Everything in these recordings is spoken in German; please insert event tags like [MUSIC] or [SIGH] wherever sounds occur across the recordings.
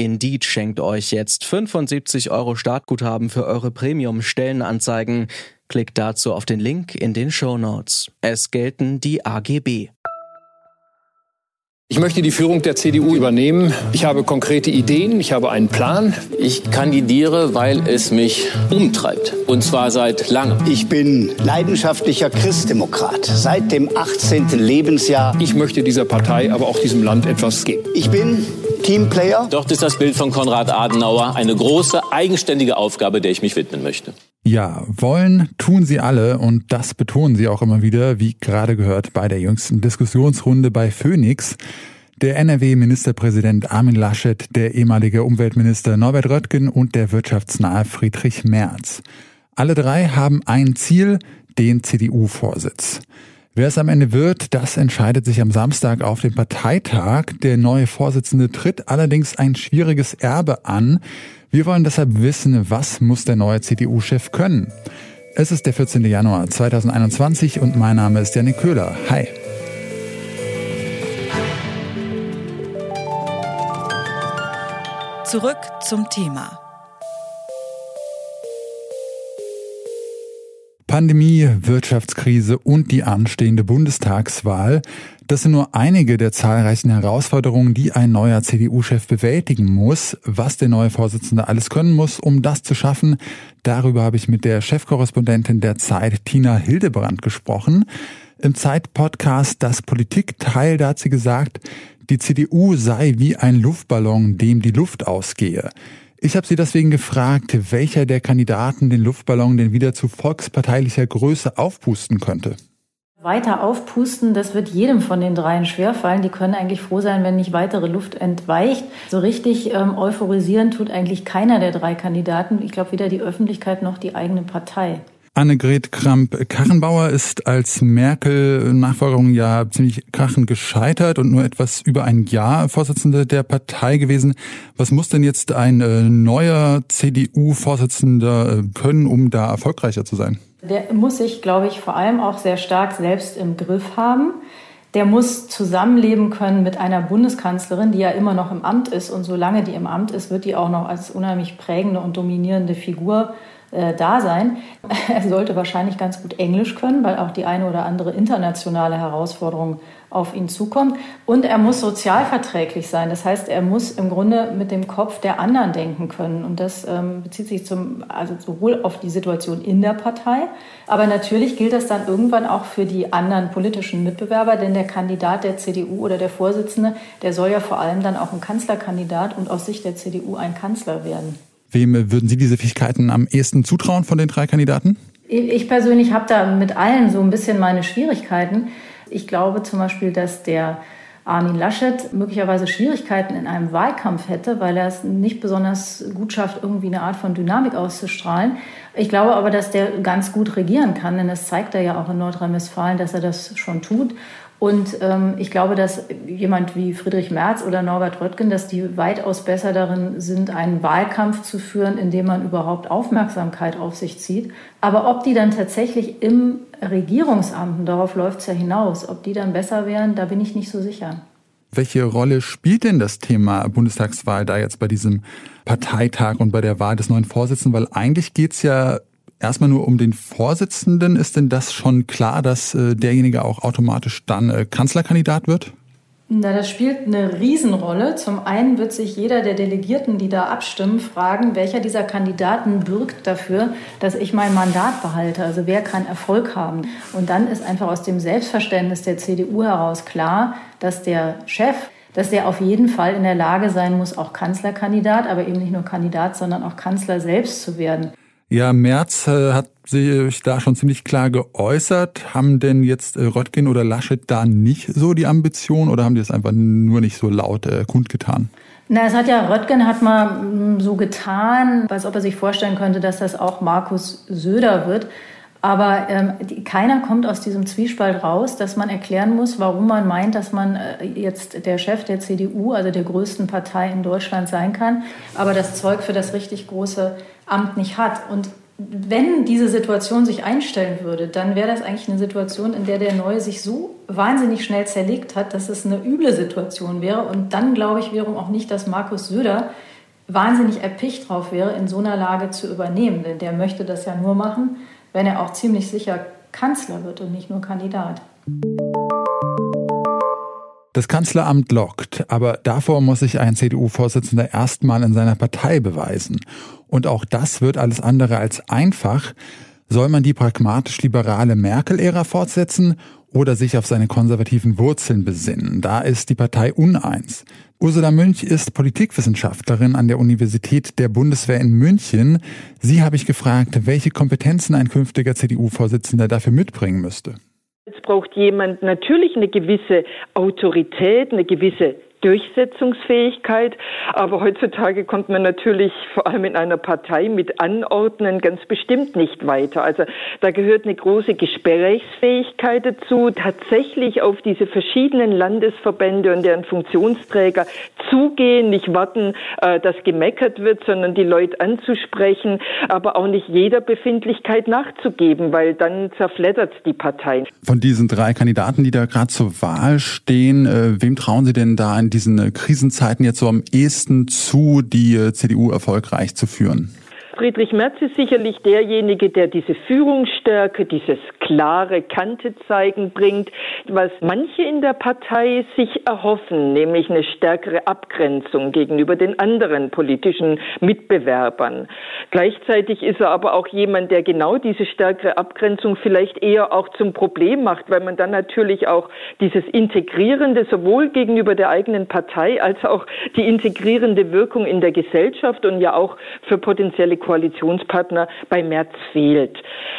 Indeed schenkt euch jetzt 75 Euro Startguthaben für eure Premium-Stellenanzeigen. Klickt dazu auf den Link in den Show Notes. Es gelten die AGB. Ich möchte die Führung der CDU übernehmen. Ich habe konkrete Ideen, ich habe einen Plan. Ich kandidiere, weil es mich umtreibt. Und zwar seit langem. Ich bin leidenschaftlicher Christdemokrat seit dem 18. Lebensjahr. Ich möchte dieser Partei, aber auch diesem Land etwas geben. Ich bin Teamplayer. Dort ist das Bild von Konrad Adenauer eine große, eigenständige Aufgabe, der ich mich widmen möchte. Ja, wollen tun sie alle und das betonen sie auch immer wieder, wie gerade gehört bei der jüngsten Diskussionsrunde bei Phoenix. Der NRW-Ministerpräsident Armin Laschet, der ehemalige Umweltminister Norbert Röttgen und der wirtschaftsnahe Friedrich Merz. Alle drei haben ein Ziel, den CDU-Vorsitz. Wer es am Ende wird, das entscheidet sich am Samstag auf dem Parteitag. Der neue Vorsitzende tritt allerdings ein schwieriges Erbe an. Wir wollen deshalb wissen, was muss der neue CDU-Chef können? Es ist der 14. Januar 2021 und mein Name ist Janik Köhler. Hi. Zurück zum Thema. Pandemie, Wirtschaftskrise und die anstehende Bundestagswahl. Das sind nur einige der zahlreichen Herausforderungen, die ein neuer CDU-Chef bewältigen muss. Was der neue Vorsitzende alles können muss, um das zu schaffen, darüber habe ich mit der Chefkorrespondentin der Zeit, Tina Hildebrand, gesprochen. Im Zeit-Podcast Das Politikteil, da hat sie gesagt, die CDU sei wie ein Luftballon, dem die Luft ausgehe. Ich habe sie deswegen gefragt, welcher der Kandidaten den Luftballon denn wieder zu volksparteilicher Größe aufpusten könnte. Weiter aufpusten, das wird jedem von den dreien schwerfallen. Die können eigentlich froh sein, wenn nicht weitere Luft entweicht. So richtig ähm, euphorisieren tut eigentlich keiner der drei Kandidaten. Ich glaube, weder die Öffentlichkeit noch die eigene Partei. Annegret Kramp-Karrenbauer ist als Merkel-Nachfolgerin ja ziemlich krachend gescheitert und nur etwas über ein Jahr Vorsitzende der Partei gewesen. Was muss denn jetzt ein äh, neuer CDU-Vorsitzender äh, können, um da erfolgreicher zu sein? Der muss sich, glaube ich, vor allem auch sehr stark selbst im Griff haben. Der muss zusammenleben können mit einer Bundeskanzlerin, die ja immer noch im Amt ist. Und solange die im Amt ist, wird die auch noch als unheimlich prägende und dominierende Figur äh, da sein. [LAUGHS] Er sollte wahrscheinlich ganz gut Englisch können, weil auch die eine oder andere internationale Herausforderung auf ihn zukommt. Und er muss sozialverträglich sein. Das heißt, er muss im Grunde mit dem Kopf der anderen denken können. Und das ähm, bezieht sich zum, also sowohl auf die Situation in der Partei, aber natürlich gilt das dann irgendwann auch für die anderen politischen Mitbewerber, denn der Kandidat der CDU oder der Vorsitzende, der soll ja vor allem dann auch ein Kanzlerkandidat und aus Sicht der CDU ein Kanzler werden. Wem würden Sie diese Fähigkeiten am ehesten zutrauen von den drei Kandidaten? Ich persönlich habe da mit allen so ein bisschen meine Schwierigkeiten. Ich glaube zum Beispiel, dass der Armin Laschet möglicherweise Schwierigkeiten in einem Wahlkampf hätte, weil er es nicht besonders gut schafft, irgendwie eine Art von Dynamik auszustrahlen. Ich glaube aber, dass der ganz gut regieren kann, denn das zeigt er ja auch in Nordrhein-Westfalen, dass er das schon tut. Und ähm, ich glaube, dass jemand wie Friedrich Merz oder Norbert Röttgen, dass die weitaus besser darin sind, einen Wahlkampf zu führen, in dem man überhaupt Aufmerksamkeit auf sich zieht. Aber ob die dann tatsächlich im Regierungsamt, darauf läuft es ja hinaus, ob die dann besser wären, da bin ich nicht so sicher. Welche Rolle spielt denn das Thema Bundestagswahl da jetzt bei diesem Parteitag und bei der Wahl des neuen Vorsitzenden? Weil eigentlich geht's ja Erstmal nur um den Vorsitzenden. Ist denn das schon klar, dass äh, derjenige auch automatisch dann äh, Kanzlerkandidat wird? Na, das spielt eine Riesenrolle. Zum einen wird sich jeder der Delegierten, die da abstimmen, fragen, welcher dieser Kandidaten bürgt dafür, dass ich mein Mandat behalte. Also wer kann Erfolg haben? Und dann ist einfach aus dem Selbstverständnis der CDU heraus klar, dass der Chef dass der auf jeden Fall in der Lage sein muss, auch Kanzlerkandidat, aber eben nicht nur Kandidat, sondern auch Kanzler selbst zu werden. Ja, Merz äh, hat sich da schon ziemlich klar geäußert. Haben denn jetzt äh, Röttgen oder Laschet da nicht so die Ambition oder haben die es einfach nur nicht so laut äh, kundgetan? Na, es hat ja, Röttgen hat mal mm, so getan, als ob er sich vorstellen könnte, dass das auch Markus Söder wird. Aber ähm, die, keiner kommt aus diesem Zwiespalt raus, dass man erklären muss, warum man meint, dass man äh, jetzt der Chef der CDU, also der größten Partei in Deutschland sein kann, aber das Zeug für das richtig große Amt nicht hat. Und wenn diese Situation sich einstellen würde, dann wäre das eigentlich eine Situation, in der der Neue sich so wahnsinnig schnell zerlegt hat, dass es eine üble Situation wäre. Und dann glaube ich wiederum auch nicht, dass Markus Söder wahnsinnig erpicht drauf wäre, in so einer Lage zu übernehmen. Denn der möchte das ja nur machen, wenn er auch ziemlich sicher Kanzler wird und nicht nur Kandidat. Das Kanzleramt lockt, aber davor muss sich ein CDU-Vorsitzender erstmal in seiner Partei beweisen. Und auch das wird alles andere als einfach. Soll man die pragmatisch-liberale Merkel-Ära fortsetzen oder sich auf seine konservativen Wurzeln besinnen? Da ist die Partei uneins. Ursula Münch ist Politikwissenschaftlerin an der Universität der Bundeswehr in München. Sie habe ich gefragt, welche Kompetenzen ein künftiger CDU-Vorsitzender dafür mitbringen müsste. Es braucht jemand natürlich eine gewisse Autorität, eine gewisse Durchsetzungsfähigkeit. Aber heutzutage kommt man natürlich vor allem in einer Partei mit Anordnen ganz bestimmt nicht weiter. Also da gehört eine große Gesprächsfähigkeit dazu, tatsächlich auf diese verschiedenen Landesverbände und deren Funktionsträger zugehen, nicht warten, äh, dass gemeckert wird, sondern die Leute anzusprechen, aber auch nicht jeder Befindlichkeit nachzugeben, weil dann zerfleddert die Partei. Von diesen drei Kandidaten, die da gerade zur Wahl stehen, äh, wem trauen Sie denn da diesen äh, Krisenzeiten jetzt so am ehesten zu, die äh, CDU erfolgreich zu führen? Friedrich Merz ist sicherlich derjenige, der diese Führungsstärke, dieses klare Kante zeigen bringt, was manche in der Partei sich erhoffen, nämlich eine stärkere Abgrenzung gegenüber den anderen politischen Mitbewerbern. Gleichzeitig ist er aber auch jemand, der genau diese stärkere Abgrenzung vielleicht eher auch zum Problem macht, weil man dann natürlich auch dieses Integrierende sowohl gegenüber der eigenen Partei als auch die integrierende Wirkung in der Gesellschaft und ja auch für potenzielle Koalitionspartner bei Merz fehlt.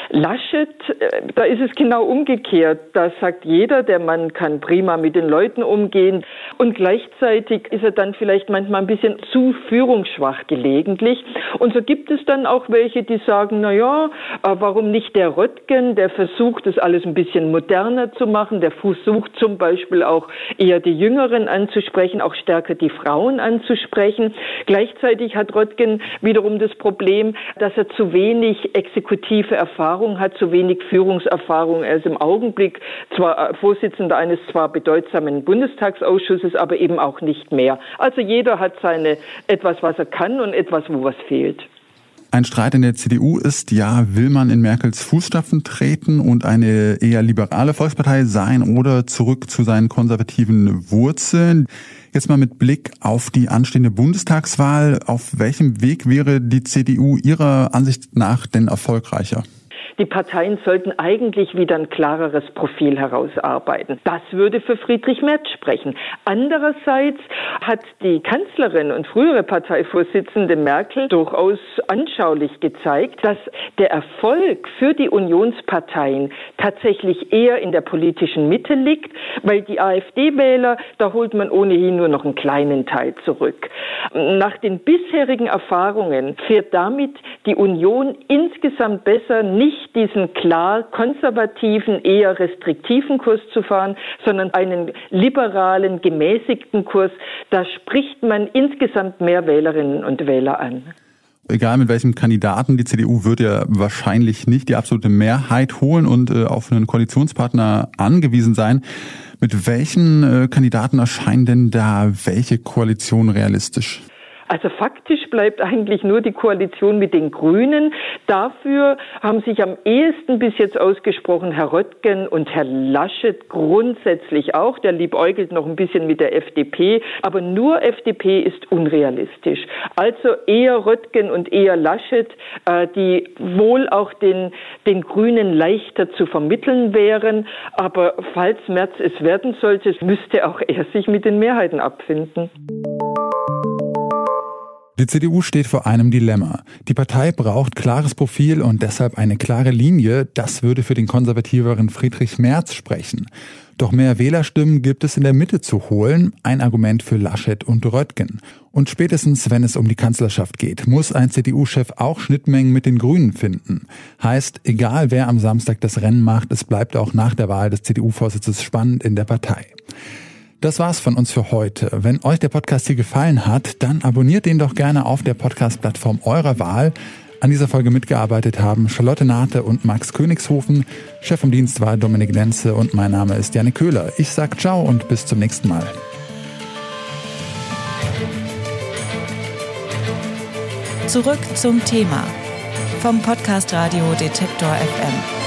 Laschet, äh, da ist es genau umgekehrt. Da sagt jeder, der Mann kann prima mit den Leuten umgehen und gleichzeitig ist er dann vielleicht manchmal ein bisschen zu führungsschwach gelegentlich. Und so gibt es dann auch welche, die sagen, na ja, äh, warum nicht der Röttgen, der versucht, das alles ein bisschen moderner zu machen, der versucht zum Beispiel auch eher die Jüngeren anzusprechen, auch stärker die Frauen anzusprechen. Gleichzeitig hat Röttgen wiederum das Problem, Problem, dass er zu wenig exekutive Erfahrung hat, zu wenig Führungserfahrung. Er ist im Augenblick zwar äh, Vorsitzender eines zwar bedeutsamen Bundestagsausschusses, aber eben auch nicht mehr. Also jeder hat seine etwas, was er kann und etwas, wo was fehlt. Ein Streit in der CDU ist, ja, will man in Merkels Fußstapfen treten und eine eher liberale Volkspartei sein oder zurück zu seinen konservativen Wurzeln? Jetzt mal mit Blick auf die anstehende Bundestagswahl. Auf welchem Weg wäre die CDU Ihrer Ansicht nach denn erfolgreicher? Die Parteien sollten eigentlich wieder ein klareres Profil herausarbeiten. Das würde für Friedrich Merz sprechen. Andererseits hat die Kanzlerin und frühere Parteivorsitzende Merkel durchaus anschaulich gezeigt, dass der Erfolg für die Unionsparteien tatsächlich eher in der politischen Mitte liegt, weil die AfD-Wähler, da holt man ohnehin nur noch einen kleinen Teil zurück. Nach den bisherigen Erfahrungen fährt damit die Union insgesamt besser, nicht diesen klar konservativen, eher restriktiven Kurs zu fahren, sondern einen liberalen, gemäßigten Kurs. Da spricht man insgesamt mehr Wählerinnen und Wähler an egal mit welchem Kandidaten, die CDU wird ja wahrscheinlich nicht die absolute Mehrheit holen und äh, auf einen Koalitionspartner angewiesen sein. Mit welchen äh, Kandidaten erscheinen denn da welche Koalition realistisch? Also faktisch bleibt eigentlich nur die Koalition mit den Grünen. Dafür haben sich am ehesten bis jetzt ausgesprochen Herr Röttgen und Herr Laschet grundsätzlich auch. Der liebäugelt noch ein bisschen mit der FDP, aber nur FDP ist unrealistisch. Also eher Röttgen und eher Laschet, äh, die wohl auch den, den Grünen leichter zu vermitteln wären. Aber falls März es werden sollte, müsste auch er sich mit den Mehrheiten abfinden. Die CDU steht vor einem Dilemma. Die Partei braucht klares Profil und deshalb eine klare Linie. Das würde für den konservativeren Friedrich Merz sprechen. Doch mehr Wählerstimmen gibt es in der Mitte zu holen, ein Argument für Laschet und Röttgen. Und spätestens, wenn es um die Kanzlerschaft geht, muss ein CDU-Chef auch Schnittmengen mit den Grünen finden. Heißt, egal wer am Samstag das Rennen macht, es bleibt auch nach der Wahl des CDU-Vorsitzes spannend in der Partei. Das war's von uns für heute. Wenn euch der Podcast hier gefallen hat, dann abonniert den doch gerne auf der Podcast-Plattform eurer Wahl. An dieser Folge mitgearbeitet haben Charlotte Nate und Max Königshofen. Chef vom Dienst war Dominik Lenze und mein Name ist Janne Köhler. Ich sag ciao und bis zum nächsten Mal. Zurück zum Thema vom Podcast Radio Detektor FM.